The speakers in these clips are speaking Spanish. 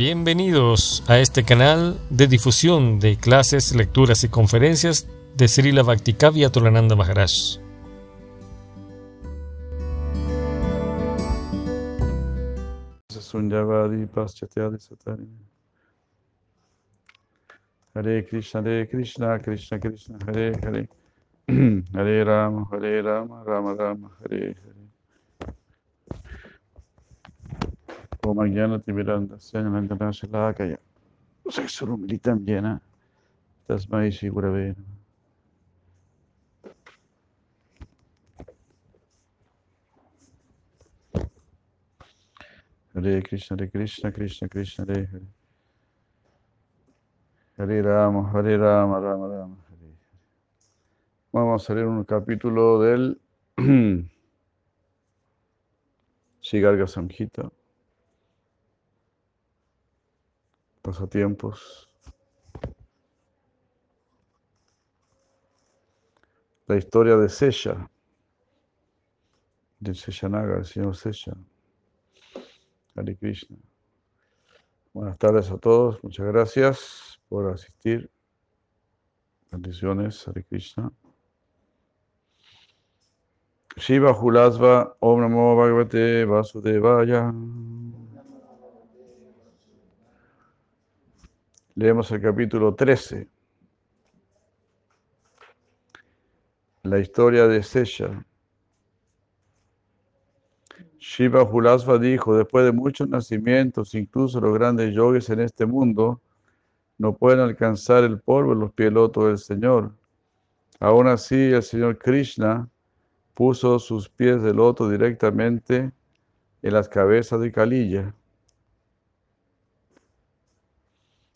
Bienvenidos a este canal de difusión de clases, lecturas y conferencias de Srila Bhaktikavya Tolananda Maharaj. Hare Krishna, Hare Krishna, Krishna Krishna, Hare Hare. Hare Rama, Hare Rama, Rama Rama, Hare Hare. Om Jnana Timiranda, Sananandana Shalakaya. Saksurumilitam Jena. Tasmai Shri Gurave Namaha. Hare Krishna, Hare Krishna, Krishna Krishna, Hare Hare. Hare Rama, Hare Rama, Rama Rama, Hare Hare. Vamos a leer un capítulo del Shigarga Samhita. Pasatiempos. La historia de Sesha, del Seshanaga, el señor Sesha. Hare Krishna. Buenas tardes a todos, muchas gracias por asistir. Bendiciones, Hare Krishna. Shiva Hulasva, Om Namo Bhagavate Vasudevaya. Leemos el capítulo 13. La historia de Sesha. Shiva Hulasva dijo, después de muchos nacimientos, incluso los grandes yogis en este mundo, no pueden alcanzar el polvo en los pies lotos del Señor. Aún así, el Señor Krishna puso sus pies de loto directamente en las cabezas de Kalilla.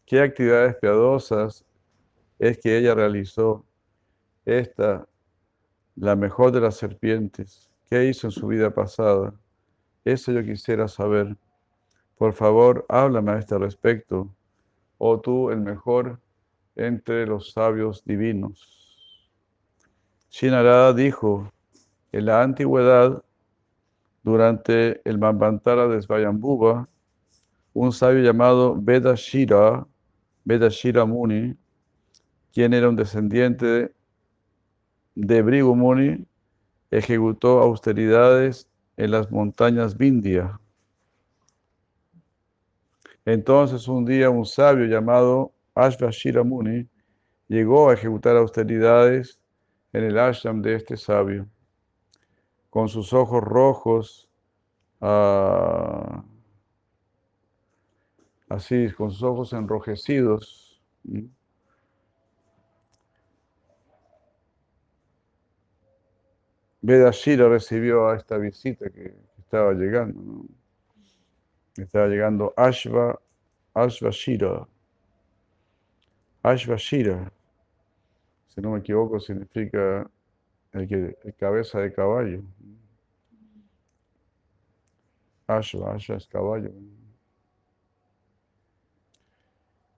¿Qué actividades piadosas es que ella realizó? Esta, la mejor de las serpientes. ¿Qué hizo en su vida pasada? Eso yo quisiera saber. Por favor, háblame a este respecto. Oh tú, el mejor entre los sabios divinos. Shinarada dijo, en la antigüedad, durante el Manvantara de Svayambhuva, un sabio llamado Vedashira, Vedashira Muni, quien era un descendiente de Brigu Muni, ejecutó austeridades en las montañas Vindhya. Entonces un día un sabio llamado Ashvashira Muni llegó a ejecutar austeridades en el ashram de este sabio. Con sus ojos rojos, uh, así, con sus ojos enrojecidos, Vedashira recibió a esta visita que estaba llegando. ¿no? Estaba llegando Ashva, Ashvashira. Ashvashira, si no me equivoco, significa el, que, cabeza de caballo. Ashva, Ashva es caballo.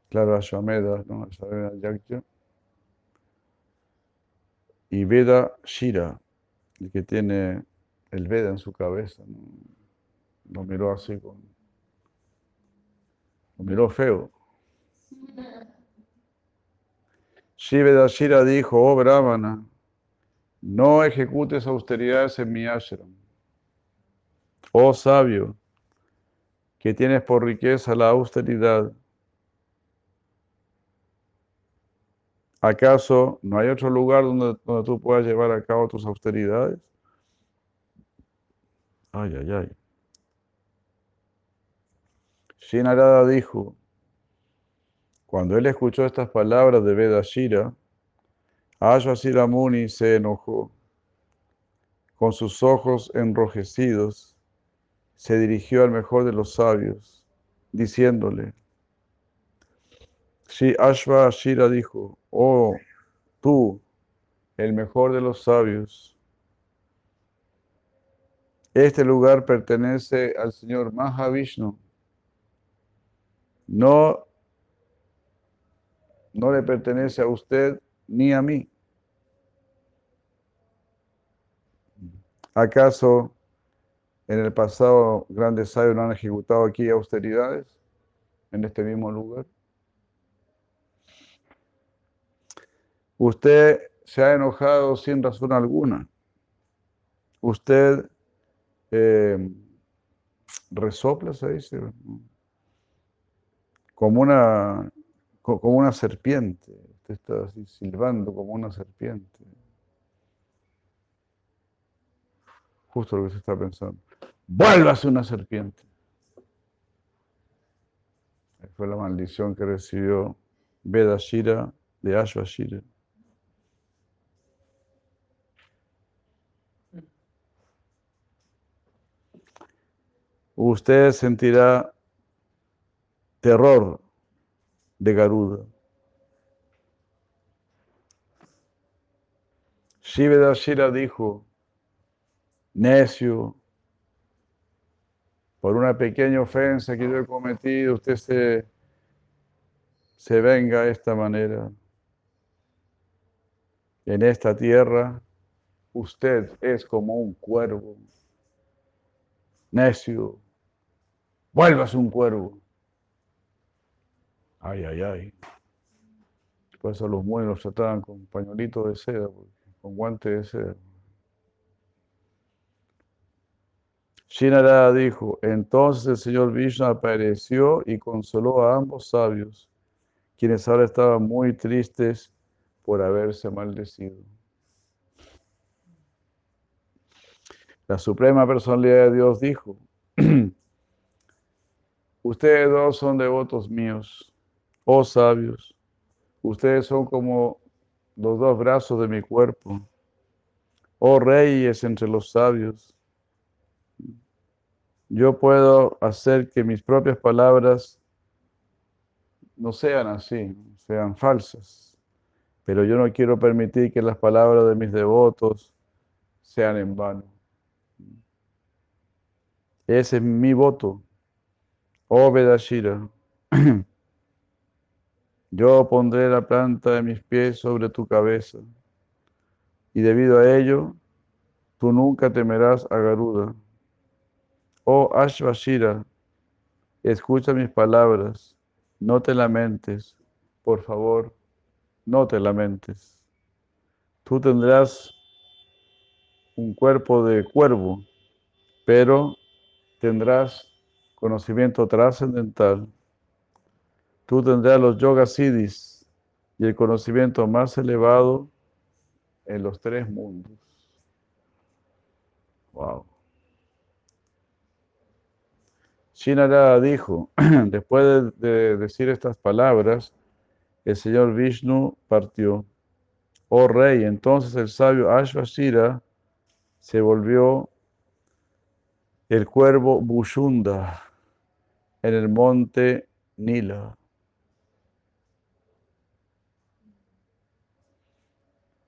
Claro, Ashvameda, ¿no? Y Veda Shira, el que tiene el Veda en su cabeza. ¿no? Lo miró así con. Lo miró feo. Shivedashira dijo, oh Brahmana, no ejecutes austeridades en mi ashram. Oh sabio, que tienes por riqueza la austeridad. ¿Acaso no hay otro lugar donde, donde tú puedas llevar a cabo tus austeridades? Ay, ay, ay. Shinarada dijo, cuando él escuchó estas palabras de Vedashira, Ashvasira Muni se enojó. Con sus ojos enrojecidos, se dirigió al mejor de los sabios, diciéndole, Si Ashva Ashira dijo, oh, tú, el mejor de los sabios, este lugar pertenece al señor Mahavishnu. No, no le pertenece a usted ni a mí. ¿Acaso en el pasado grandes sabios no han ejecutado aquí austeridades? en este mismo lugar. Usted se ha enojado sin razón alguna. Usted eh, resopla, se dice, como una, como una serpiente. Usted está así silbando como una serpiente. Justo lo que se está pensando. Vuélvase una serpiente. Fue la maldición que recibió Vedashira de Ashvashira. Usted sentirá terror de Garuda. Shivedashira dijo, necio, por una pequeña ofensa que yo he cometido, usted se, se venga de esta manera. En esta tierra, usted es como un cuervo, necio, vuélvase un cuervo. Ay, ay, ay. Por eso los mueros los trataban con pañuelitos de seda, con guantes de seda. Shinara dijo, entonces el señor Vishnu apareció y consoló a ambos sabios, quienes ahora estaban muy tristes por haberse maldecido. La Suprema Personalidad de Dios dijo, Ustedes dos son devotos míos, oh sabios. Ustedes son como los dos brazos de mi cuerpo. Oh reyes entre los sabios. Yo puedo hacer que mis propias palabras no sean así, sean falsas. Pero yo no quiero permitir que las palabras de mis devotos sean en vano. Ese es mi voto. Oh Vedashira, yo pondré la planta de mis pies sobre tu cabeza, y debido a ello, tú nunca temerás a Garuda. Oh Ashvashira, escucha mis palabras, no te lamentes, por favor, no te lamentes. Tú tendrás un cuerpo de cuervo, pero tendrás conocimiento trascendental, tú tendrás los yoga siddhis y el conocimiento más elevado en los tres mundos. Wow. Shinara dijo, después de, decir estas palabras, el señor Vishnu partió. Oh rey, entonces el sabio Ashvashira se volvió el cuervo Bushunda en el monte Nila.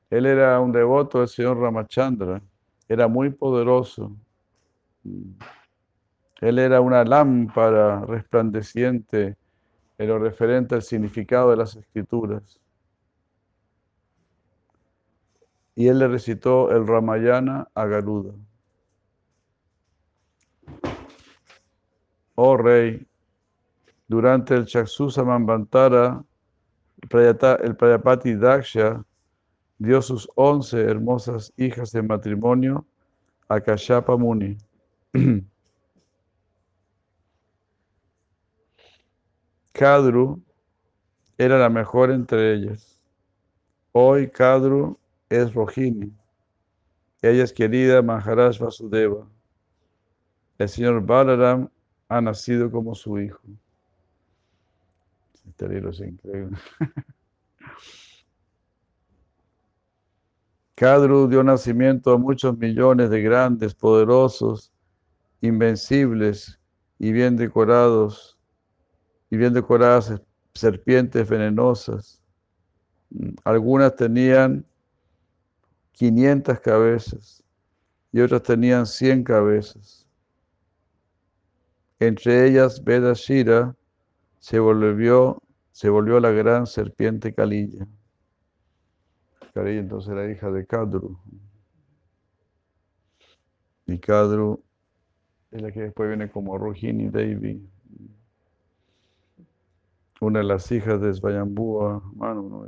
Él era un devoto del señor Ramachandra, era muy poderoso. Él era una lámpara resplandeciente en lo referente al significado de las escrituras. Y él le recitó el Ramayana a Garuda. Oh rey, durante el Chaksusa Mambantara, el Prayapati Daksha dio sus once hermosas hijas de matrimonio a Kashyapa Muni. Kadru era la mejor entre ellas. Hoy Kadru es Rohini. Ella es querida Maharaj Vasudeva. El señor Balaram ha nacido como su hijo. Este es increíble. Kadru dio nacimiento a muchos millones de grandes, poderosos, invencibles y bien decorados, y bien decoradas serpientes venenosas. Algunas tenían 500 cabezas y otras tenían 100 cabezas. Entre ellas, Vedashira se volvió, se volvió la gran serpiente Kalilla. Kalilla entonces era hija de Kadru. Y Kadru es la que después viene como Rohini Devi. una de las hijas de Svayambúa, mano, no,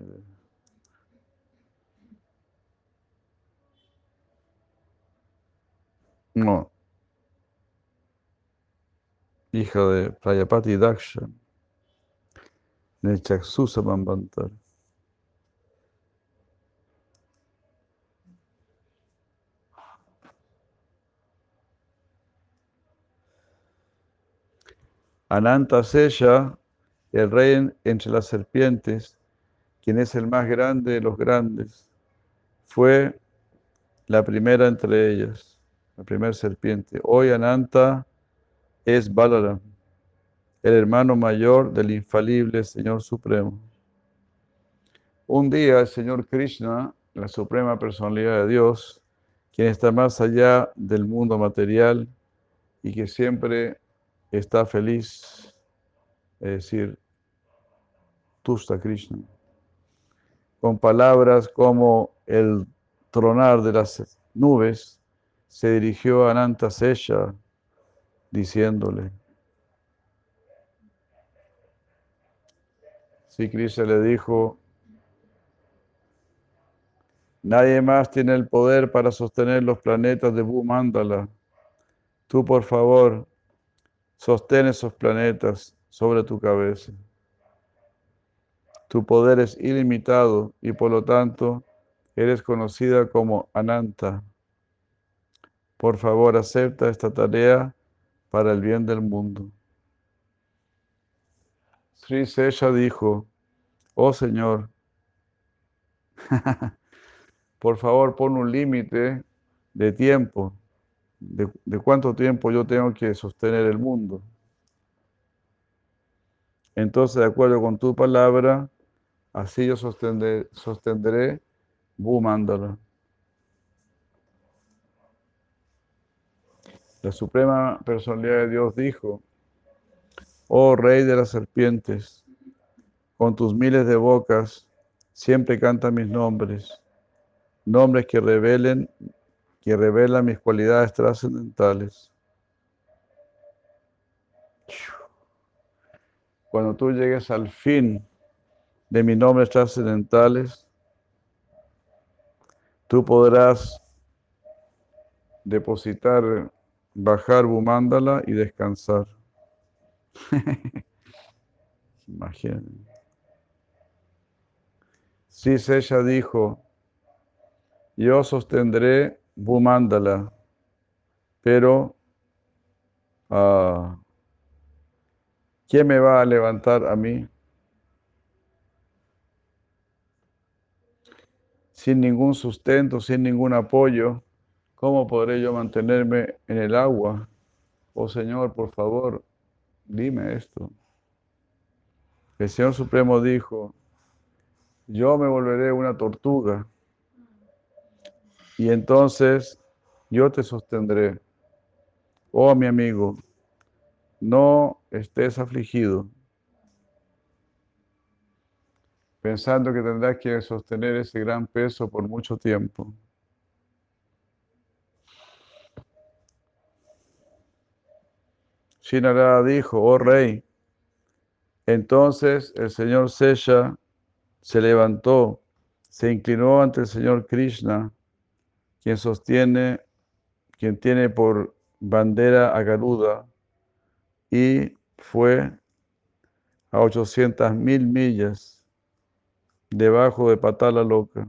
no, hija de Prayapati Daksha, de Chaksusa Bambantar. Ananta Sella, el rey entre las serpientes, quien es el más grande de los grandes, fue la primera entre ellas, la primera serpiente. Hoy Ananta es Balaram, el hermano mayor del infalible Señor Supremo. Un día el Señor Krishna, la suprema personalidad de Dios, quien está más allá del mundo material y que siempre está feliz, es decir, Tusta Krishna, con palabras como el tronar de las nubes, se dirigió a Ananta Sesha diciéndole, si Krishna le dijo, nadie más tiene el poder para sostener los planetas de Bhumandala. Tú, por favor, Sostén esos planetas sobre tu cabeza. Tu poder es ilimitado y por lo tanto eres conocida como Ananta. Por favor, acepta esta tarea para el bien del mundo. Sri Sesha dijo, oh Señor, por favor pon un límite de tiempo de, cuánto tiempo yo tengo que sostener el mundo. Entonces, de acuerdo con tu palabra, así yo sostendré, sostendré Bhumandala. La Suprema Personalidad de Dios dijo, oh Rey de las serpientes, con tus miles de bocas siempre canta mis nombres, nombres que revelen que revela mis cualidades trascendentales. Cuando tú llegues al fin de mis nombres trascendentales, tú podrás depositar, bajar Bumandala y descansar. Imagínense. Sí, ella dijo, yo sostendré Bhumandala, pero uh, ¿quién me va a levantar a mí? Sin ningún sustento, sin ningún apoyo, ¿cómo podré yo mantenerme en el agua? Oh Señor, por favor, dime esto. El Señor Supremo dijo, yo me volveré una tortuga y entonces yo te sostendré. Oh, mi amigo, no estés afligido, pensando que tendrás que sostener ese gran peso por mucho tiempo. Shinara dijo, oh rey, entonces el señor Sesha se levantó, se inclinó ante el señor Krishna quien sostiene, quien tiene por bandera a Garuda y fue a 800 mil millas debajo de Patala Loca.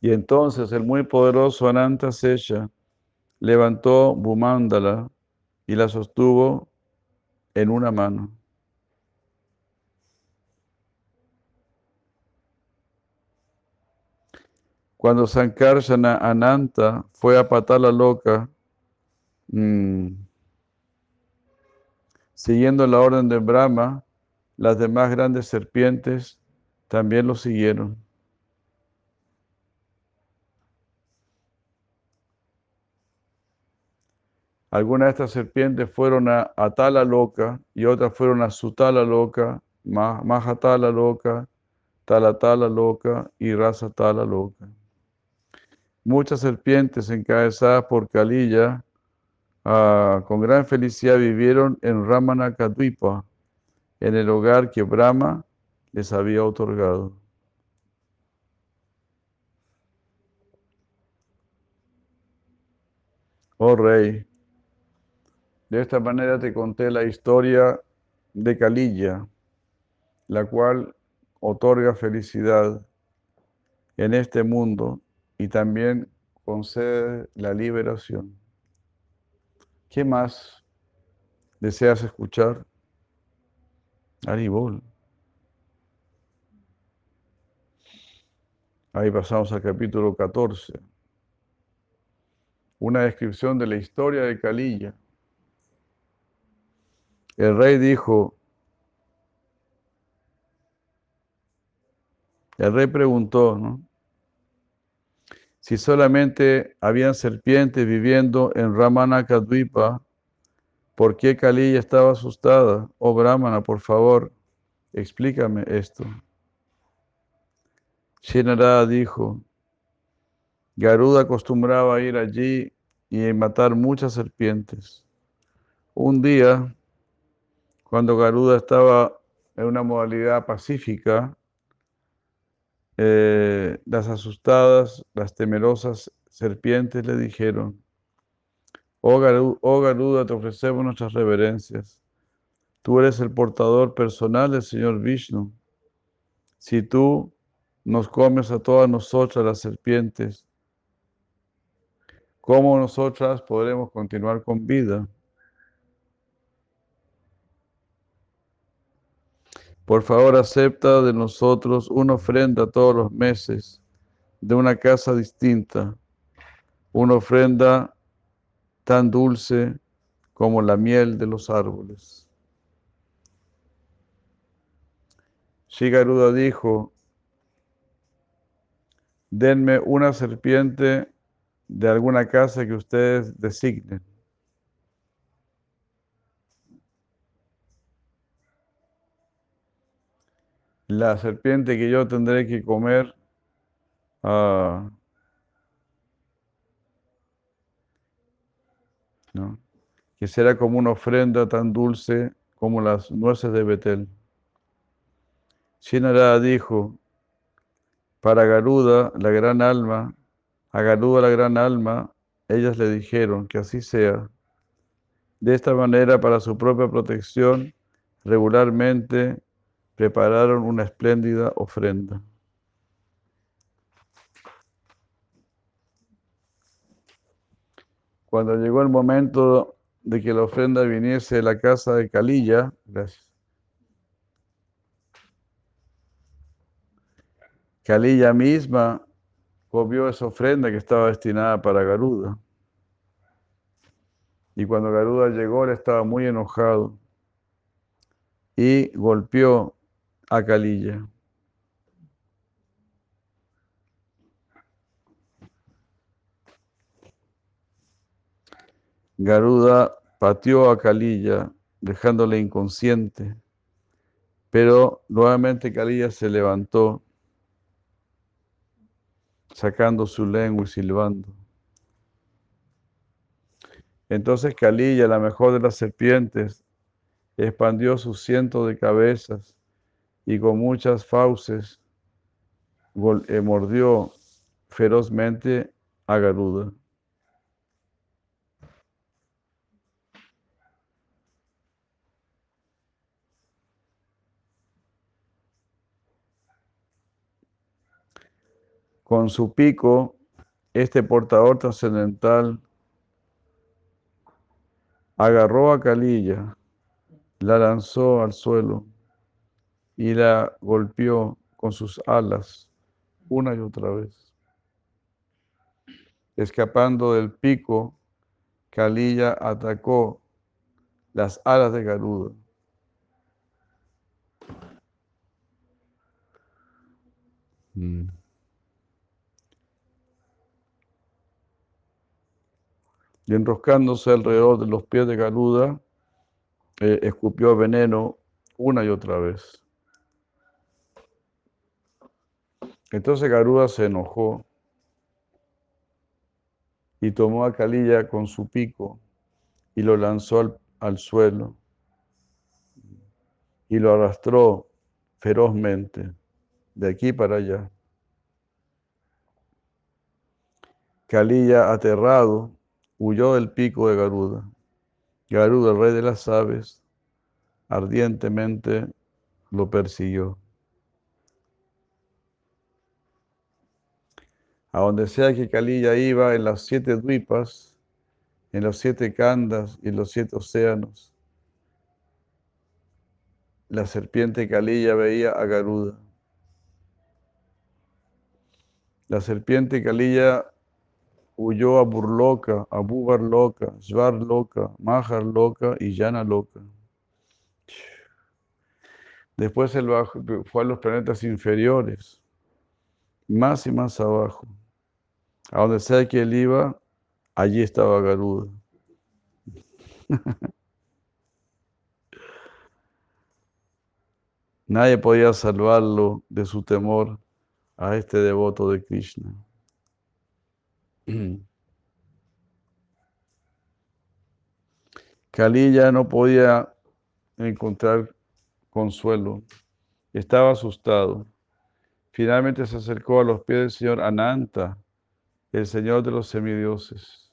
Y entonces el muy poderoso Ananta Sesha levantó Bumandala y la sostuvo en una mano. Cuando Sankarsana Ananta fue a Patala Loca, mm, siguiendo la orden de Brahma, las demás grandes serpientes también lo siguieron. Algunas de estas serpientes fueron a Atala Loca y otras fueron a Sutala Loca, Mahatala Loca, Talatala Loca y Rasatala Loca. muchas serpientes encabezadas por Kalilla, ah, con gran felicidad vivieron en Ramanakadvipa, en el hogar que Brahma les había otorgado. Oh rey, de esta manera te conté la historia de Kalilla, la cual otorga felicidad en este mundo y también concede la liberación. ¿Qué más deseas escuchar? Aribol. Ahí pasamos al capítulo 14. Una descripción de la historia de Kalilla. El rey dijo, el rey preguntó, ¿no? Si solamente habían serpientes viviendo en Ramanakadvipa, ¿por qué Kalilla estaba asustada? Oh Brahmana, por favor, explícame esto. Shinarada dijo, Garuda acostumbraba a ir allí y matar muchas serpientes. Un día, cuando Garuda estaba en una modalidad pacífica, eh, las asustadas, las temerosas serpientes le dijeron, oh, oh Garuda, te ofrecemos nuestras reverencias. Tú eres el portador personal del Señor Vishnu. Si tú nos comes a todas nosotras las serpientes, ¿cómo nosotras podremos continuar con vida? Por favor, acepta de nosotros una ofrenda todos los meses de una casa distinta, una ofrenda tan dulce como la miel de los árboles. Shigaruda dijo, denme una serpiente de alguna casa que ustedes designen. La serpiente que yo tendré que comer ah, que será como una ofrenda tan dulce como las nueces de Betel. Shinara dijo, para Garuda, la gran alma, a Garuda, la gran alma, ellas le dijeron que así sea. De esta manera, para su propia protección, regularmente prepararon una espléndida ofrenda. Cuando llegó el momento de que la ofrenda viniese de la casa de Calilla, gracias. Calilla misma comió esa ofrenda que estaba destinada para Garuda. Y cuando Garuda llegó, él estaba muy enojado y golpeó a Calilla. Garuda pateó a Calilla, dejándole inconsciente, pero nuevamente Calilla se levantó, sacando su lengua y silbando. Entonces Calilla, la mejor de las serpientes, expandió sus cientos de cabezas y con muchas fauces eh, mordió ferozmente a Garuda. Con su pico, este portador trascendental agarró a Calilla, la lanzó al suelo y la golpeó con sus alas una y otra vez. Escapando del pico, Kalilla atacó las alas de Garuda. Mm. Y enroscándose alrededor de los pies de Garuda, eh, escupió veneno una y otra vez. Entonces Garuda se enojó y tomó a Kalilla con su pico y lo lanzó al, al suelo y lo arrastró ferozmente de aquí para allá. Kalilla, aterrado, huyó del pico de Garuda. Garuda, el rey de las aves, ardientemente lo persiguió. A donde sea que Kalilla iba, en las siete duipas, en los siete candas y los siete océanos, la serpiente Kalilla veía a Garuda. La serpiente Kalilla huyó a Burloka, a Bubar Loka, Svar Loka y Yana Loka. Después él fue a los planetas inferiores, más y más abajo. A donde sea que él iba, allí estaba Garuda. Nadie podía salvarlo de su temor a este devoto de Krishna. Kali ya no podía encontrar consuelo, estaba asustado. Finalmente se acercó a los pies del señor Ananta, el señor de los semidioses.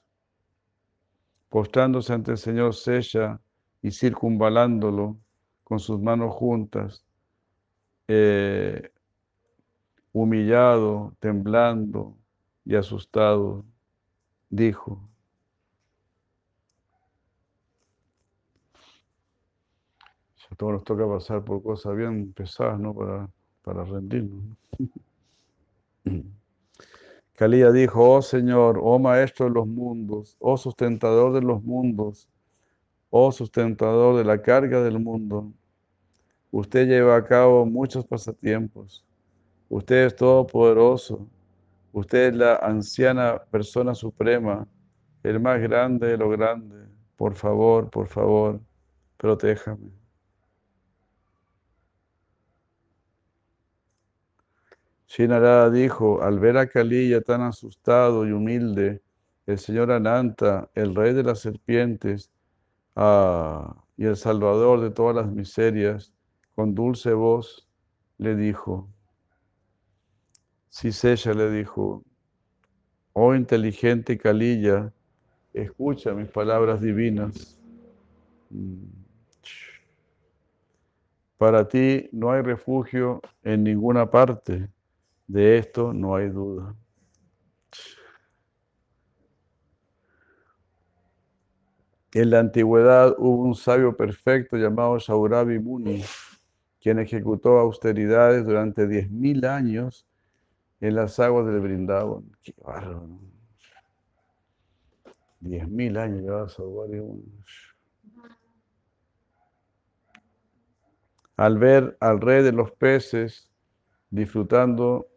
Postrándose ante el señor Sella y circunvalándolo con sus manos juntas, eh, humillado, temblando y asustado, dijo, a todos nos toca pasar por cosas bien pesadas, ¿no? Para, para rendirnos. Calía dijo, oh Señor, oh Maestro de los mundos, oh sustentador de los mundos, oh sustentador de la carga del mundo, usted lleva a cabo muchos pasatiempos, usted es todopoderoso, usted es la anciana persona suprema, el más grande de lo grande, por favor, por favor, protéjame. Shinarada dijo, al ver a Kalilla tan asustado y humilde, el señor Ananta, el rey de las serpientes ah, y el salvador de todas las miserias, con dulce voz le dijo, Sisella le dijo, oh inteligente Kalilla, escucha mis palabras divinas. Mm. Para ti no hay refugio en ninguna parte de esto no hay duda. En la antigüedad hubo un sabio perfecto llamado Shaurabi Muni, quien ejecutó austeridades durante 10.000 años en las aguas del Brindavan. Qué bárbaro. Diez mil años llevaba Shaurabi Muni. Al ver al rey de los peces disfrutando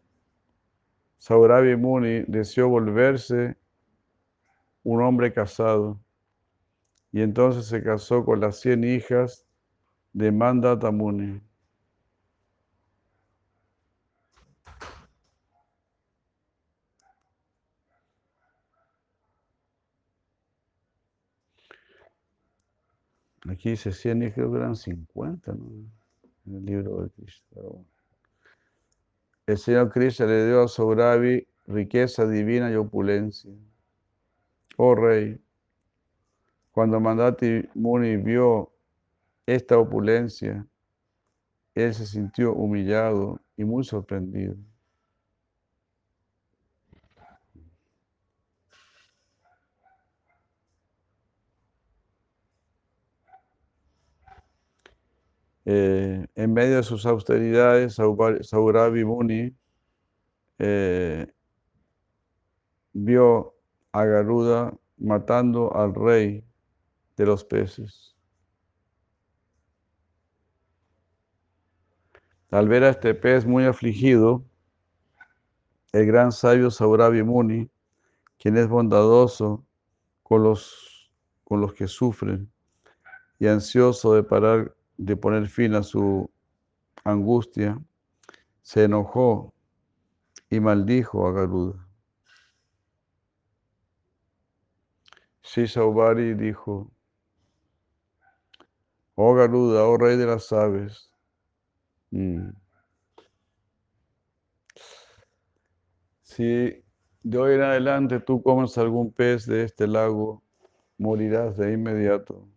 Saurabi Muni deseó volverse un hombre casado y entonces se casó con las cien hijas de Mandata Muni. Aquí dice 100 hijas, eran 50, ¿no? En el libro de Krishna. El Señor Krishna le dio a Sauravi riqueza divina y opulencia. Oh Rey, cuando Mandati Muni vio esta opulencia, él se sintió humillado y muy sorprendido. Eh, en medio de sus austeridades, Saurabi Muni eh, vio a Garuda matando al rey de los peces. Al ver a este pez muy afligido, el gran sabio Saurabi Muni, quien es bondadoso con los, con los que sufren y ansioso de parar de poner fin a su angustia, se enojó y maldijo a Garuda. Shishaubari dijo, oh Garuda, oh rey de las aves, mm. si de hoy en adelante tú comes algún pez de este lago, morirás de inmediato.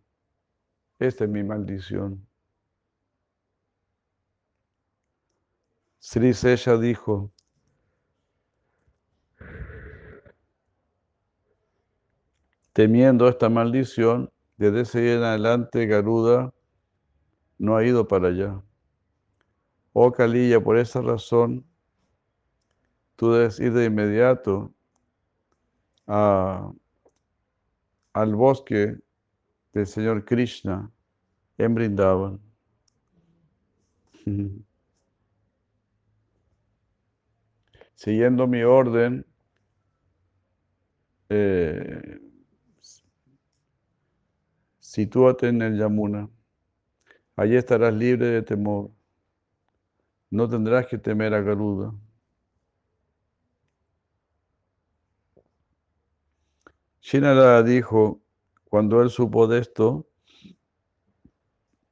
Esta es mi maldición. Sri Sesha dijo, temiendo esta maldición, desde ese en adelante Garuda no ha ido para allá. Oh Kalilla, por esa razón, tú debes ir de inmediato al bosque del Señor Krishna en Brindavan. Siguiendo mi orden, eh, sitúate en el Yamuna. Allí estarás libre de temor. No tendrás que temer a Garuda. Shinara dijo, cuando él supo de esto,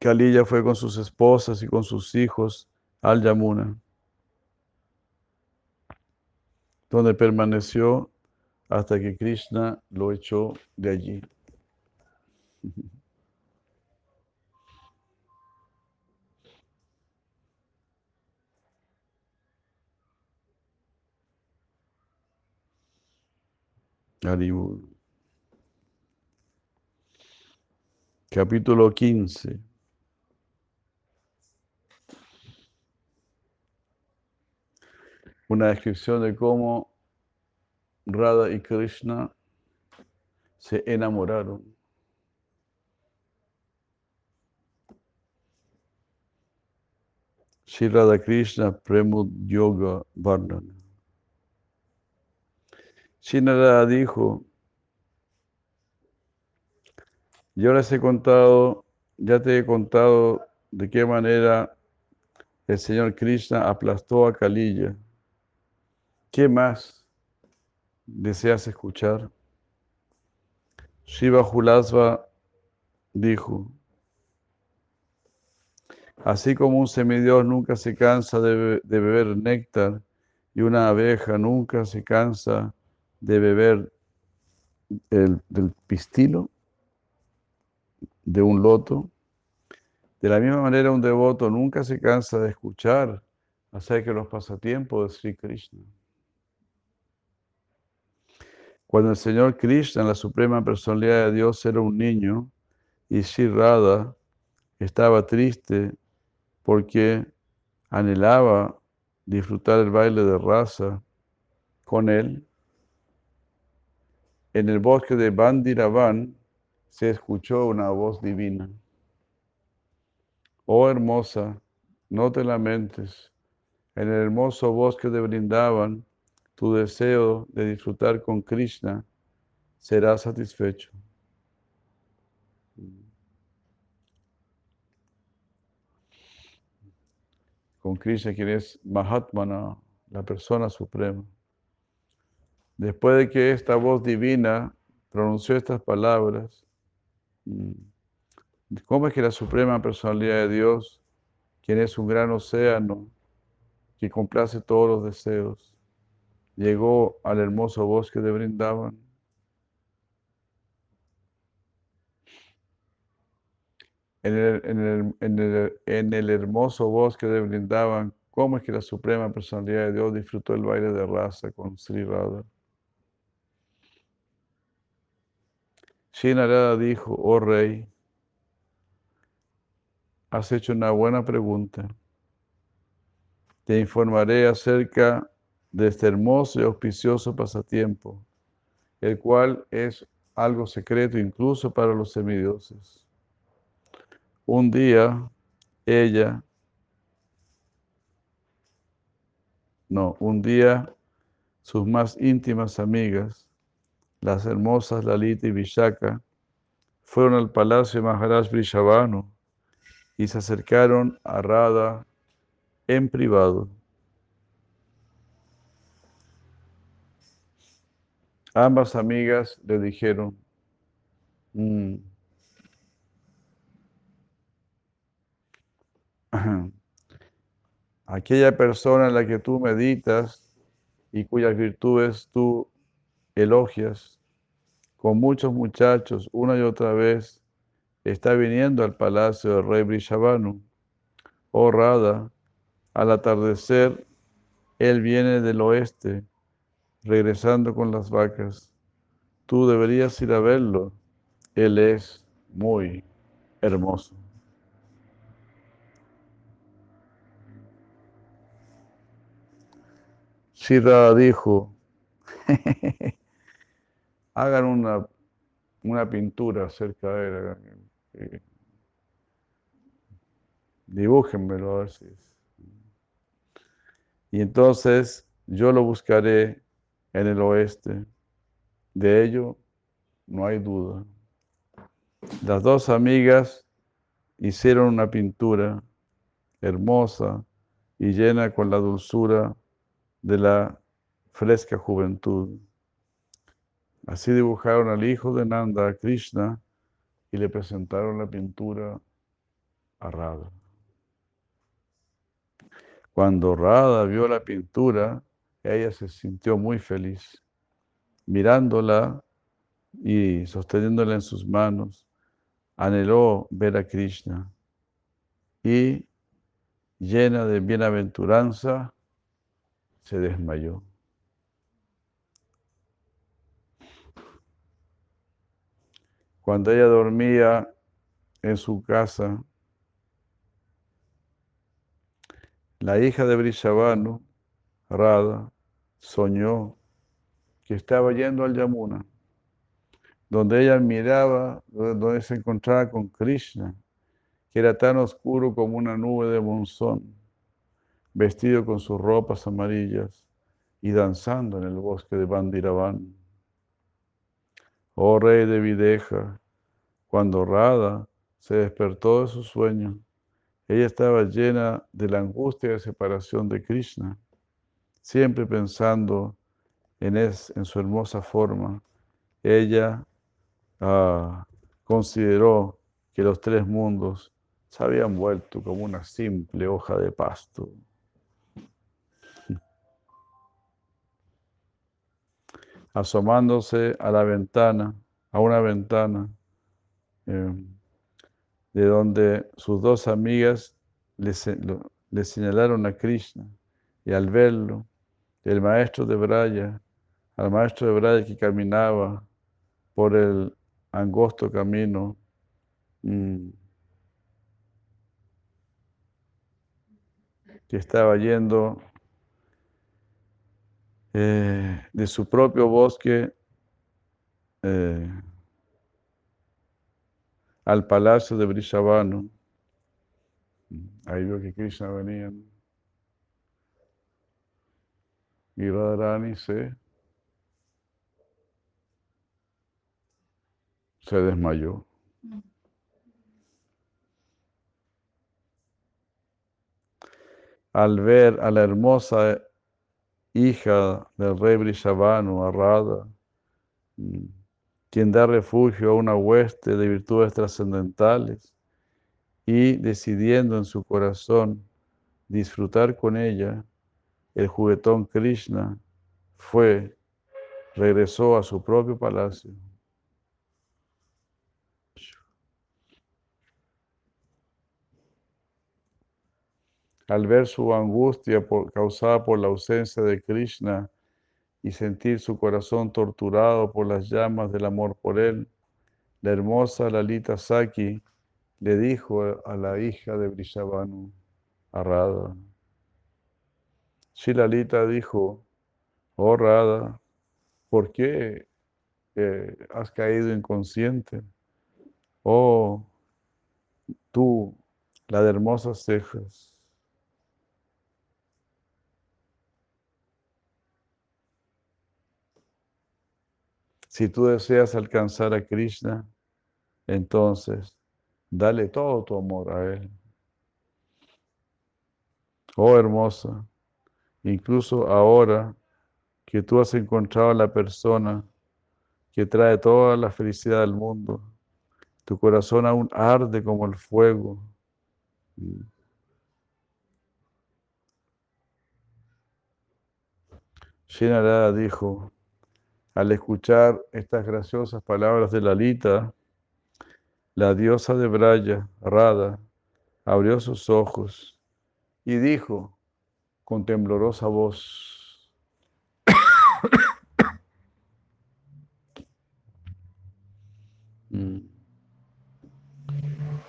Kalilla fue con sus esposas y con sus hijos al Yamuna. donde permaneció hasta que Krishna lo echó de allí. Capítulo 15. Una descripción de cómo Radha y Krishna se enamoraron. Sri Radha Krishna Premud Yoga Varnana. Shinara dijo, yo les he contado, ya te he contado de qué manera el Señor Krishna aplastó a Kalilla ¿Qué más deseas escuchar? Shiva Julasva dijo, así como un semidios nunca se cansa de, beber néctar y una abeja nunca se cansa de beber el, del pistilo de un loto, de la misma manera un devoto nunca se cansa de escuchar acerca de los pasatiempos de Sri Krishna. Cuando el Señor Krishna, la suprema personalidad de Dios, era un niño y Sri Radha estaba triste porque anhelaba disfrutar el baile de raza con él, en el bosque de Bandiravan se escuchó una voz divina. Oh hermosa, no te lamentes. En el hermoso bosque de Brindavan tu deseo de disfrutar con Krishna será satisfecho. Con Krishna, quien es Mahatmana, la persona suprema. Después de que esta voz divina pronunció estas palabras, mm, ¿cómo es que la suprema personalidad de Dios, quien es un gran océano, que complace todos los deseos, llegó al hermoso bosque de Brindavan. En el, hermoso bosque de Brindavan, ¿cómo es que la Suprema Personalidad de Dios disfrutó el baile de raza con Sri Radha? Shinarada dijo, oh rey, has hecho una buena pregunta. Te informaré acerca de este hermoso y auspicioso pasatiempo, el cual es algo secreto incluso para los semidioses. Un día, ella, no, un día, sus más íntimas amigas, las hermosas Lalita y Vishaka, fueron al palacio de Maharaj Vrishabhanu y se acercaron a Radha en privado. Ambas amigas le dijeron, Mm. Aquella persona en la que tú meditas y cuyas virtudes tú elogias, con muchos muchachos, una y otra vez, está viniendo al palacio del rey Brishabanu. Oh Radha, al atardecer, él viene del oeste, regresando con las vacas. Tú deberías ir a verlo. Él es muy hermoso. Shira dijo, hagan una, una pintura cerca de él. Dibújenmelo a ver si es. Y entonces yo lo buscaré en el oeste. De ello no hay duda. Las dos amigas hicieron una pintura hermosa y llena con la dulzura de la fresca juventud. Así dibujaron al hijo de Nanda, Krishna, y le presentaron la pintura a Radha. Cuando Radha vio la pintura, ella se sintió muy feliz. Mirándola y sosteniéndola en sus manos, anheló ver a Krishna y llena de bienaventuranza, se desmayó. Cuando ella dormía en su casa, La hija de Brishabanu, Radha, soñó que estaba yendo al Yamuna, donde ella miraba, donde se encontraba con Krishna, que era tan oscuro como una nube de monzón, vestido con sus ropas amarillas y danzando en el bosque de Bandiravan. Oh rey de Videja, cuando Radha se despertó de su sueño, ella estaba llena de la angustia de separación de Krishna, siempre pensando en, su hermosa forma. Ella ah, consideró que los tres mundos se habían vuelto como una simple hoja de pasto. Asomándose a la ventana, a una ventana, eh, de donde sus dos amigas le, señalaron a Krishna y al verlo, el maestro de Braya, al maestro de Braya que caminaba por el angosto camino, mm, que estaba yendo eh, de su propio bosque eh, al palacio de Brishabano. Ahí vio que Krishna venía. Y Radharani se, se desmayó. Al ver a la hermosa hija del rey Brishabano, a quien da refugio a una hueste de virtudes trascendentales y decidiendo en su corazón disfrutar con ella, el juguetón Krishna fue, regresó a su propio palacio. Al ver su angustia causada por la ausencia de Krishna, y sentir su corazón torturado por las llamas del amor por él, la hermosa Lalita Saki le dijo a la hija de Brishabanu, a Radha. Lalita dijo, oh Radha, ¿por qué eh, has caído inconsciente? Oh, tú, la de hermosas cejas. Si tú deseas alcanzar a Krishna, entonces dale todo tu amor a Él. Oh hermosa, incluso ahora que tú has encontrado a la persona que trae toda la felicidad del mundo, Tu corazón aún arde como el fuego. Shinarada dijo, al escuchar estas graciosas palabras de Lalita, la diosa de Braya, Rada, abrió sus ojos y dijo con temblorosa voz, mm,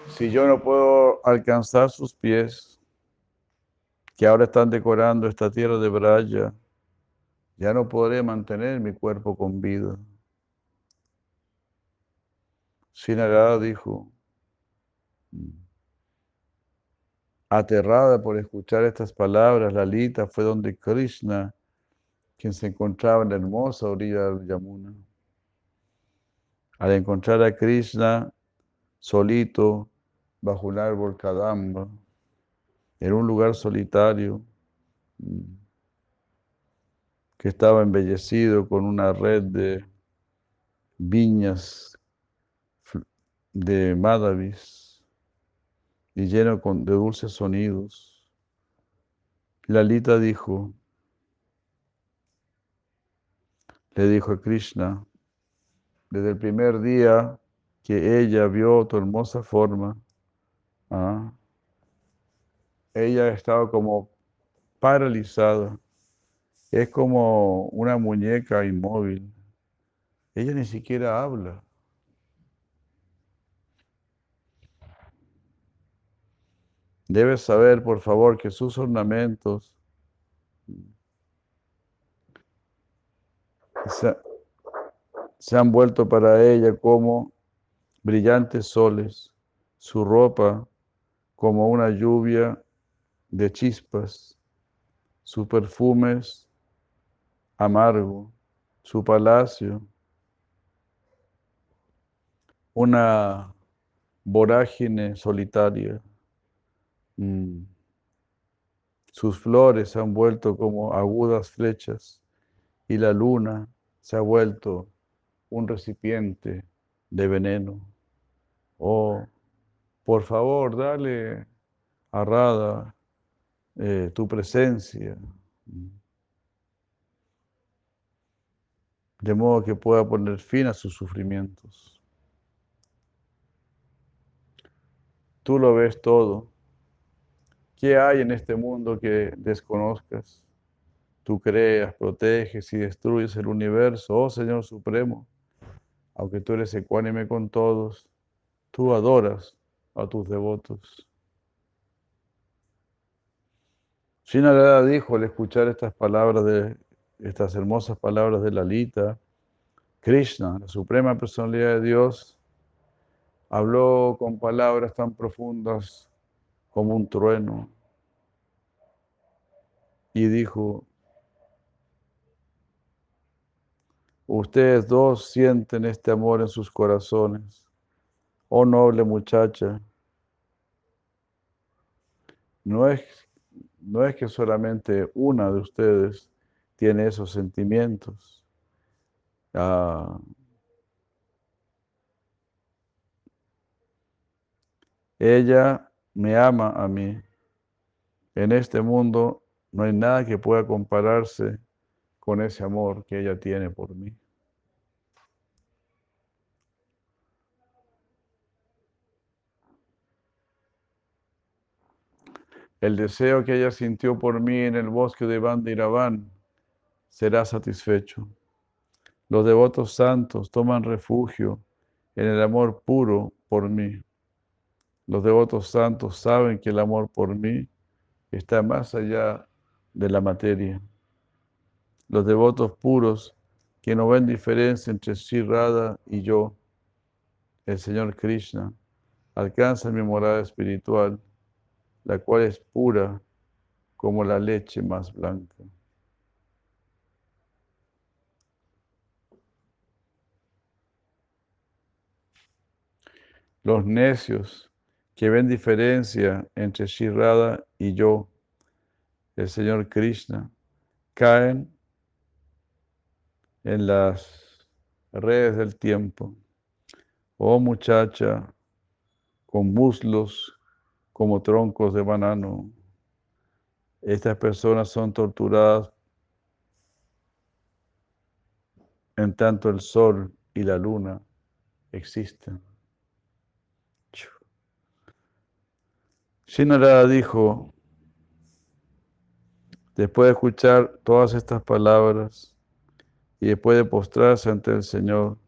si yo no puedo alcanzar sus pies, que ahora están decorando esta tierra de Braya, ya no podré mantener mi cuerpo con vida. Sinagada dijo, aterrada por escuchar estas palabras, Lalita fue donde Krishna, quien se encontraba en la hermosa orilla del Yamuna. Al encontrar a Krishna solito bajo un árbol Kadamba, en un lugar solitario, que estaba embellecido con una red de viñas de Madhavis y lleno de dulces sonidos. Lalita dijo, le dijo a Krishna, desde el primer día que ella vio tu hermosa forma, ¿ah? ella estaba como paralizada es como una muñeca inmóvil. Ella ni siquiera habla. Debes saber, por favor, que sus ornamentos se, han vuelto para ella como brillantes soles, su ropa como una lluvia de chispas, sus perfumes amargo, su palacio, una vorágine solitaria. Mm. Sus flores se han vuelto como agudas flechas y la luna se ha vuelto un recipiente de veneno. Oh, por favor, dale a Rada eh, tu presencia. De modo que pueda poner fin a sus sufrimientos. Tú lo ves todo. ¿Qué hay en este mundo que desconozcas? Tú creas, proteges y destruyes el universo, oh Señor Supremo. Aunque tú eres ecuánime con todos, tú adoras a tus devotos. Shinarada dijo al escuchar estas palabras de estas hermosas palabras de Lalita, Krishna, la suprema personalidad de Dios, habló con palabras tan profundas como un trueno y dijo, ustedes dos sienten este amor en sus corazones, oh noble muchacha, no es, no es que solamente una de ustedes tiene esos sentimientos. Ah, ella me ama a mí. En este mundo no hay nada que pueda compararse con ese amor que ella tiene por mí. El deseo que ella sintió por mí en el bosque de Bandirabán será satisfecho. Los devotos santos toman refugio en el amor puro por mí. Los devotos santos saben que el amor por mí está más allá de la materia. Los devotos puros que no ven diferencia entre Sri Radha y yo, el Señor Krishna, alcanzan mi morada espiritual, la cual es pura como la leche más blanca. Los necios que ven diferencia entre Shirada y yo, el Señor Krishna, caen en las redes del tiempo. Oh muchacha, con muslos como troncos de banano. Estas personas son torturadas en tanto el sol y la luna existen. Shinarada dijo, después de escuchar todas estas palabras y después de postrarse ante el Señor,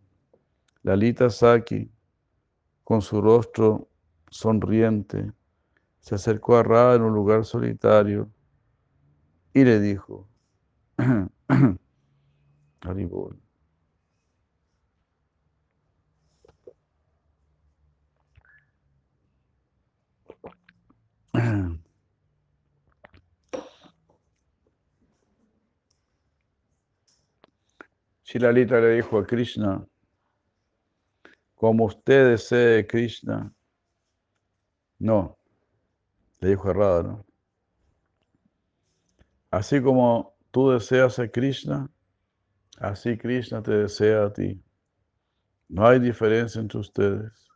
Lalita Saki, con su rostro sonriente, se acercó a Radha en un lugar solitario y le dijo, Haribol. Shilalita le dijo a Krishna, como usted desee Krishna, no, le dijo errado, ¿no? Así como tú deseas a Krishna, así Krishna te desea a ti. No hay diferencia entre ustedes.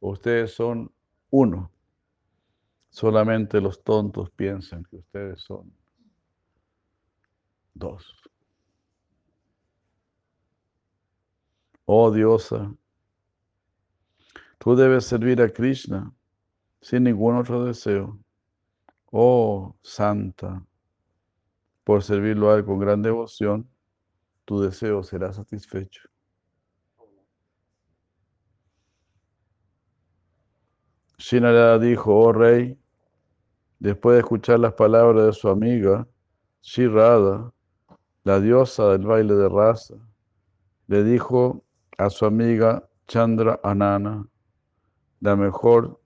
Ustedes son uno. Solamente los tontos piensan que ustedes son dos. Oh diosa, tú debes servir a Krishna sin ningún otro deseo. Oh santa, por servirlo a él con gran devoción, tu deseo será satisfecho. Shinarada dijo, oh rey, después de escuchar las palabras de su amiga, Shirada, la diosa del baile de raza, le dijo a su amiga Chandra Anana, la mejor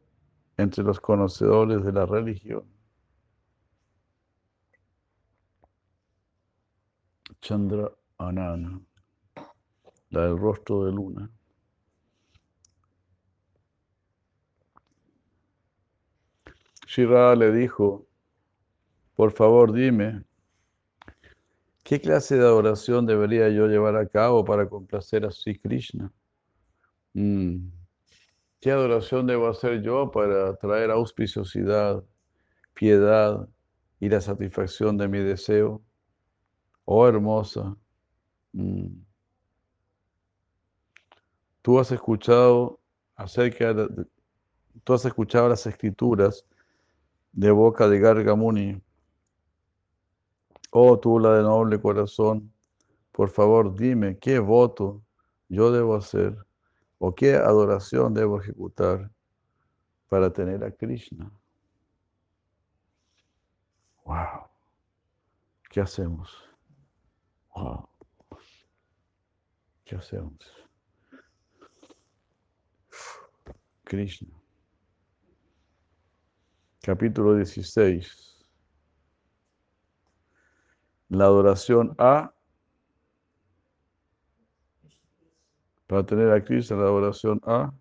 entre los conocedores de la religión. Chandra Anana, la del rostro de luna. Shira le dijo, por favor dime, ¿qué clase de adoración debería yo llevar a cabo para complacer a Sri Krishna? Mm. ¿Qué adoración debo hacer yo para traer auspiciosidad, piedad y la satisfacción de mi deseo? Oh hermosa, mm. tú has escuchado acerca de, tú has escuchado las escrituras de boca de Gargamuni. Oh tú la de noble corazón, por favor dime qué voto yo debo hacer o qué adoración debo ejecutar para tener a Krishna. Wow. ¿Qué hacemos? Wow. ¿Qué hacemos? Krishna. Capítulo 16. La adoración a para tener a Krishna la adoración a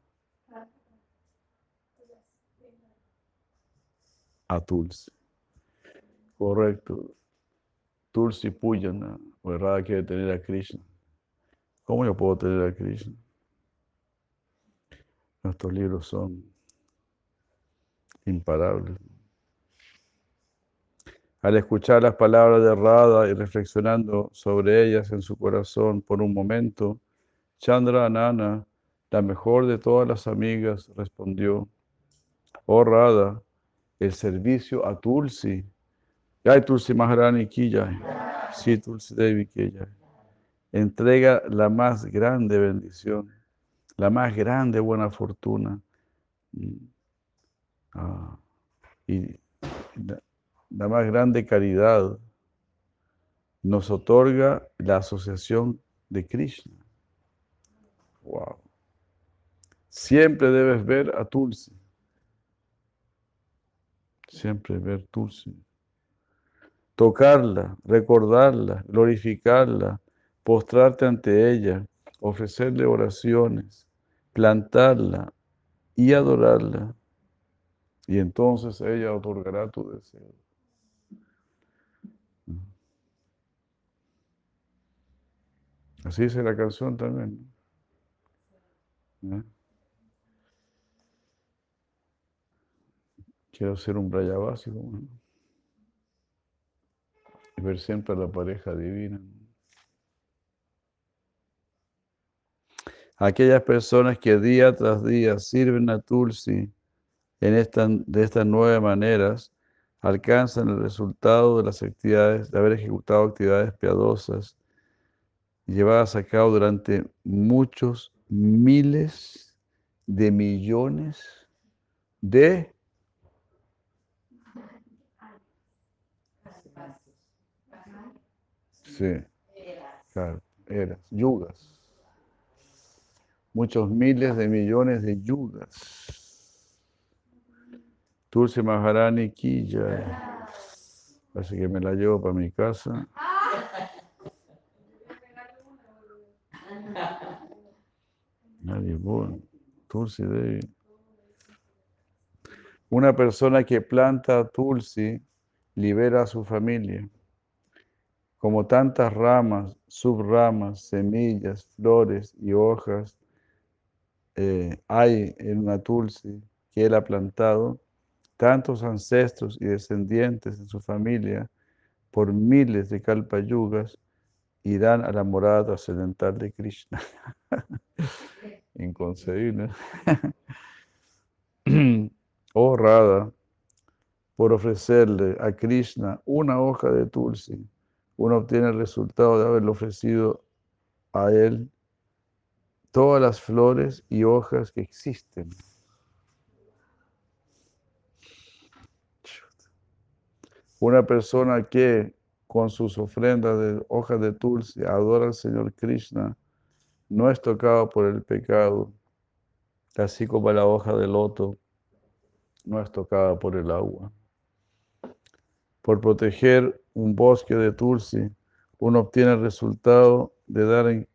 a Tulsi. Correcto. Tulsi Puyana, o errada quiere tener a Krishna. ¿Cómo yo puedo tener a Krishna? Nuestros libros son imparables. Al escuchar las palabras de Radha y reflexionando sobre ellas en su corazón por un momento, Chandra Nana, la mejor de todas las amigas, respondió, oh Radha, el servicio a Tulsi. Ay, Tulsi Maharani Kiyay. Sí, Tulsi Devi. Entrega la más grande bendición, la más grande buena fortuna. Ah, y la, la más grande caridad nos otorga la asociación de Krishna. Wow. Siempre debes ver a Tulsi. Siempre ver Tulsi. Tocarla, recordarla, glorificarla, postrarte ante ella, ofrecerle oraciones, plantarla y adorarla y entonces ella otorgará tu deseo. Mm. Así dice la canción también. ¿Eh? Quiero ser un braya básico y ver siempre a la pareja divina. Aquellas personas que día tras día sirven a Tulsi en esta, de estas nueve maneras, alcanzan el resultado de las actividades, de haber ejecutado actividades piadosas llevadas a cabo durante muchos miles de millones de Sí, claro, eras, yugas. Muchos miles de millones de yugas. Tulsi Maharani Killa. Así que me la llevo para mi casa. Nadie bueno. Tulsi Devi. Una persona que planta Tulsi libera a su familia. Como tantas ramas, subramas, semillas, flores y hojas eh, hay en una Tulsi que él ha plantado, tantos ancestros y descendientes de su familia por miles de kalpayugas irán a la morada trascendental de Krishna. Inconcebible. oh Radha, por ofrecerle a Krishna una hoja de Tulsi, uno obtiene el resultado de haberle ofrecido a él todas las flores y hojas que existen. Una persona que con sus ofrendas de hojas de tulsi adora al Señor Krishna, no es tocado por el pecado, así como la hoja de loto no es tocada por el agua. Por proteger un bosque de tulsi, uno obtiene el resultado de dar,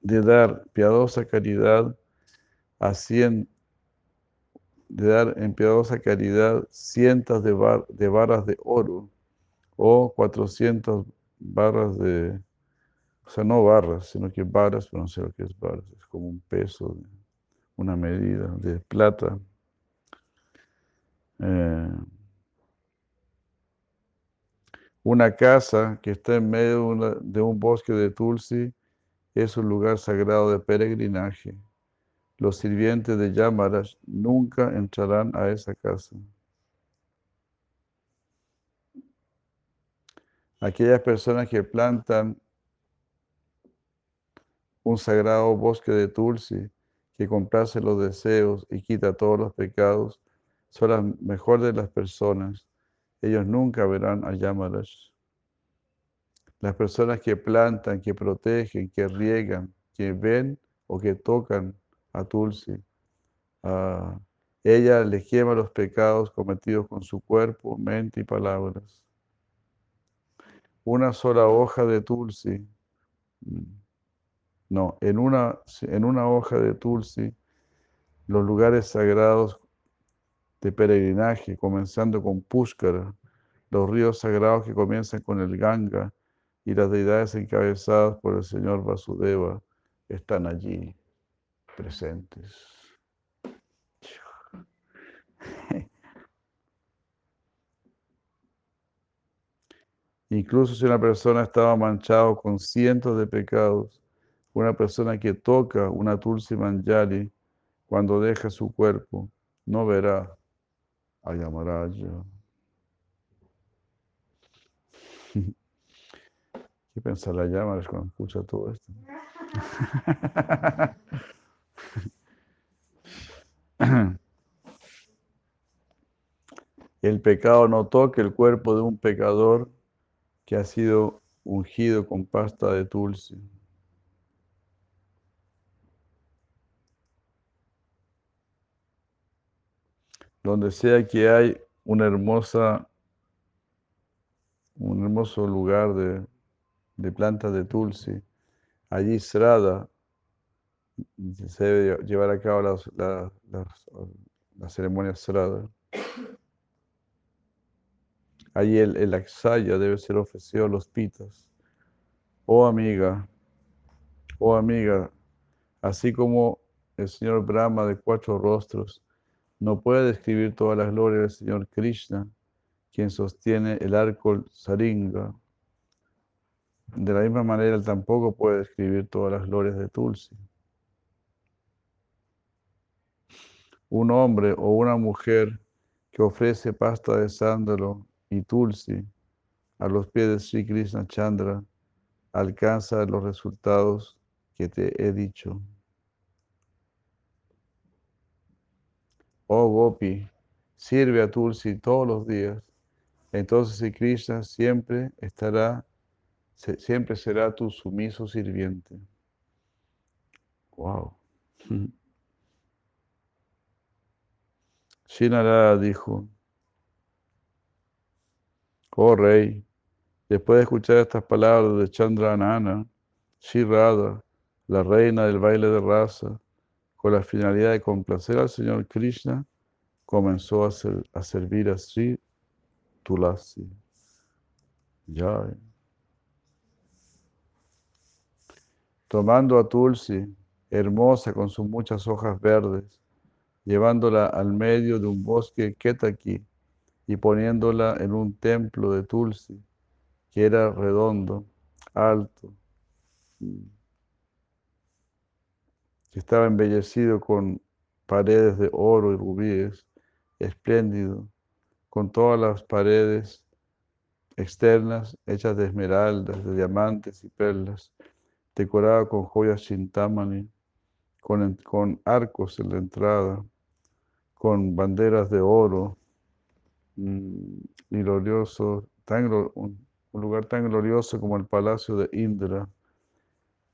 de dar piadosa caridad a cien, de dar en piadosa caridad cientos de, de varas de oro o 400 barras de, o sea, no barras, sino que varas, pero no sé lo que es barras, es como un peso, una medida de plata. Eh, una casa que está en medio de, un bosque de Tulsi es un lugar sagrado de peregrinaje. Los sirvientes de Yamarash nunca entrarán a esa casa. aquellas personas que plantan un sagrado bosque de Tulsi que complace los deseos y quita todos los pecados, son las mejores de las personas. Ellos nunca verán a Yamarash. Las personas que plantan, que protegen, que riegan, que ven o que tocan a Tulsi, ella les quema los pecados cometidos con su cuerpo, mente y palabras una sola hoja de tulsi. Mm, no, en una, en una hoja de tulsi, los lugares sagrados de peregrinaje, comenzando con Pushkara, los ríos sagrados que comienzan con el Ganga y las deidades encabezadas por el Señor Vasudeva están allí presentes. Incluso si una persona estaba manchado con cientos de pecados, una persona que toca una Tulsi Manjari cuando deja su cuerpo, no verá a Yamaraja. ¿Qué piensa la Yamaraja cuando escucha todo esto? El pecado no toca el cuerpo de un pecador que ha sido ungido con pasta de tulsi. Donde sea que hay un hermoso lugar de, plantas de tulsi, allí Srada se debe llevar a cabo la, la, ceremonia Srada. Allí el, el axaya debe ser ofrecido a los pitas. Oh amiga, oh amiga, así como el señor Brahma de cuatro rostros no puede describir todas las glorias del Señor Krishna, quien sostiene el arco saringa. De la misma manera, tampoco puede describir todas las glorias de Tulsi. Un hombre o una mujer que ofrece pasta de sándalo y Tulsi a los pies de Sri Krishna Chandra alcanza los resultados que te he dicho. Oh Gopi, sirve a Tulsi todos los días. Entonces Sri Krishna siempre estará, siempre será tu sumiso sirviente. Wow. Shinara dijo, oh rey, después de escuchar estas palabras de Chandranana, Shirada, la reina del baile de raza, con la finalidad de complacer al Señor Krishna, comenzó a, servir a Sri Tulasi. Ya. Tomando a Tulsi, hermosa con sus muchas hojas verdes, llevándola al medio de un bosque Ketaki y poniéndola en un templo de Tulsi, que era redondo, alto, que estaba embellecido con paredes de oro y rubíes, espléndido, con todas las paredes externas hechas de esmeraldas, de diamantes y perlas, decorado con joyas chintamani, con, con arcos en la entrada, con banderas de oro, y glorioso, tan, un, lugar tan glorioso como el palacio de Indra.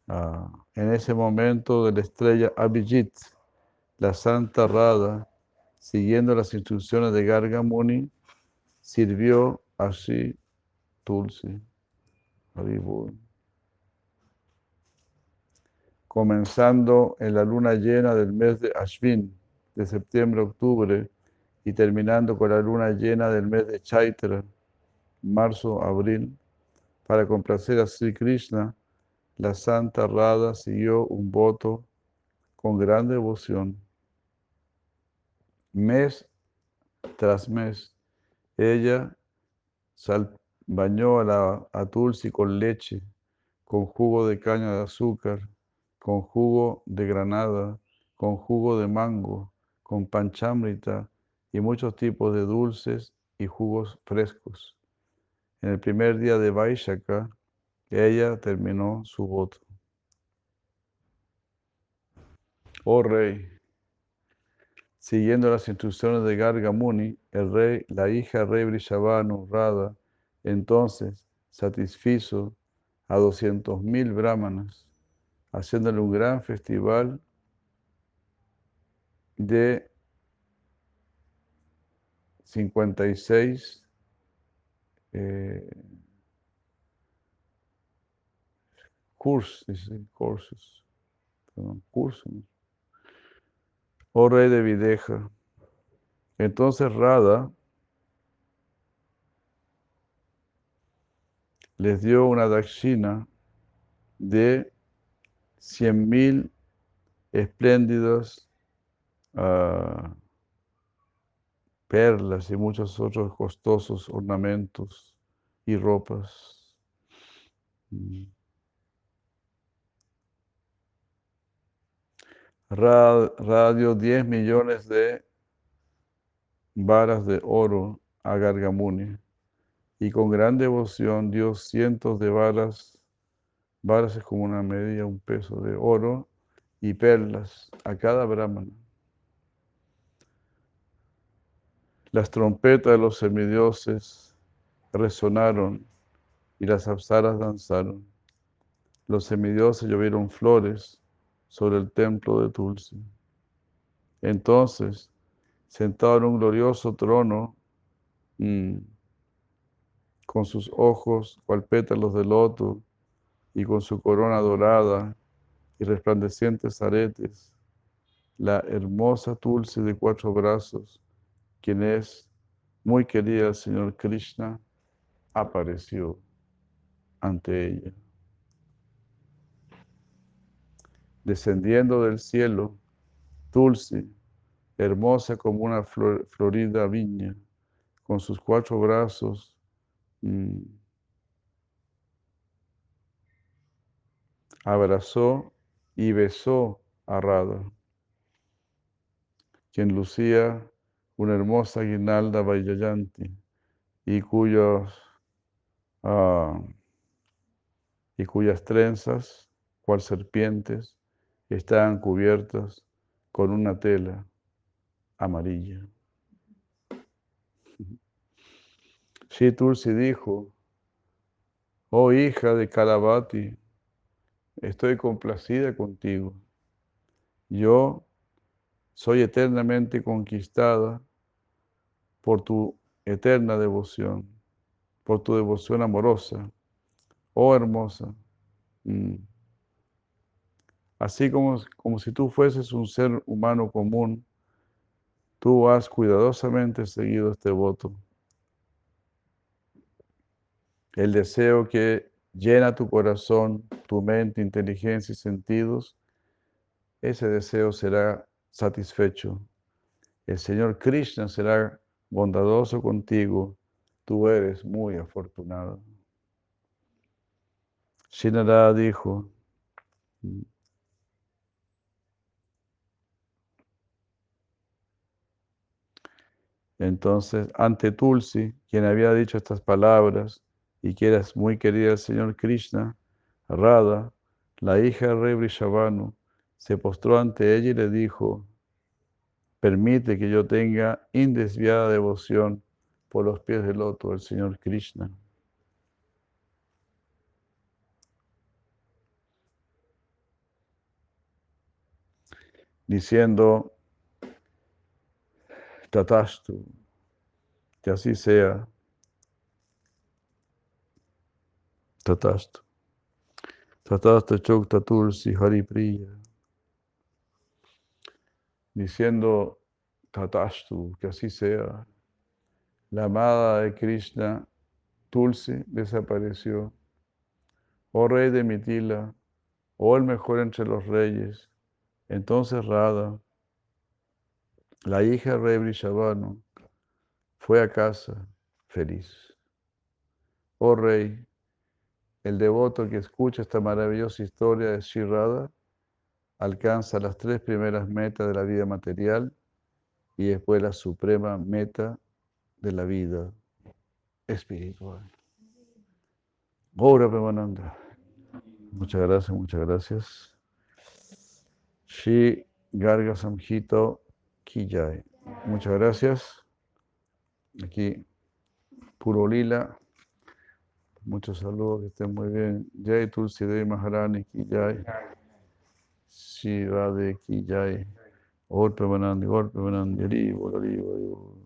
Ah, en ese momento de la estrella Abhijit, la Santa Rada, siguiendo las instrucciones de Gargamuni, sirvió así Tulsi. Comenzando en la luna llena del mes de Ashvin, de septiembre a octubre, y terminando con la luna llena del mes de Chaitra, marzo abril, para complacer a Sri Krishna, la Santa Rada siguió un voto con gran devoción. Mes tras mes, ella bañó a, la, a Tulsi con leche, con jugo de caña de azúcar, con jugo de granada, con jugo de mango, con panchamrita y muchos tipos de dulces y jugos frescos. En el primer día de Vaishaka, ella terminó su voto. Oh rey, siguiendo las instrucciones de Gargamuni, el rey, la hija rey Brishabhanu, Radha, entonces satisfizo a doscientos mil brahmanas, haciéndole un gran festival de 56 eh, cursos, cursos, cursos. Oh rey de Videja. Entonces Rada les dio una dakshina de cien mil espléndidos ah, perlas y muchos otros costosos ornamentos y ropas. Mm. Radio 10 millones de varas de oro a Gargamuni y con gran devoción dio cientos de varas, varas es como una medida, un peso de oro y perlas a cada brahmana. Las trompetas de los semidioses resonaron y las apsaras danzaron. Los semidioses llovieron flores sobre el templo de Tulsi. Entonces, sentado en un glorioso trono, con sus ojos cual pétalos de loto y con su corona dorada y resplandecientes aretes, la hermosa Tulsi de cuatro brazos, quien es muy querida Señor Krishna, apareció ante ella. descendiendo del cielo, Tulsi, hermosa como una florida viña, con sus cuatro brazos. Mm, abrazó y besó a Radha, quien lucía una hermosa guirnalda Vayayanti y cuyos ah, y cuyas trenzas, cual serpientes, estaban cubiertas con una tela amarilla. Shri Tulsi dijo, oh hija de Kalavati, estoy complacida contigo. Yo soy eternamente conquistada por tu eterna devoción, por tu devoción amorosa. Oh hermosa, mm. así como, como si tú fueses un ser humano común, tú has cuidadosamente seguido este voto. El deseo que llena tu corazón, tu mente, inteligencia y sentidos, ese deseo será satisfecho. El Señor Krishna será bondadoso contigo. Tú eres muy afortunado. Shinara dijo, entonces, ante Tulsi, quien había dicho estas palabras y que era muy querida del Señor Krishna, Radha, la hija del rey se postró ante ella y le dijo, permite que yo tenga indesviada devoción por los pies del loto del Señor Krishna. diciendo, Tatastu, que así sea. Tatastu. Tatastu Chokta Tulsi Haripriya. Diciendo, Tatastu, que así sea. La amada de Krishna, Tulsi, desapareció. Oh rey de Mitila, oh el mejor entre los reyes, entonces Radha, la hija de rey Brishabano, fue a casa feliz. Oh rey, el devoto que escucha esta maravillosa historia de Sri Radha alcanza las tres primeras metas de la vida material y después la suprema meta de la vida espiritual. Premananda. Muchas gracias, muchas gracias. Shi Garga Samhito Kijay. Muchas gracias. Aquí, Puro Lila. Muchos saludos, que estén muy bien. Jai Tulsi Maharani Kijay. Shri राधे की जाए और पे बनांदी और पे बनांदी हरी बोल हरी बोल।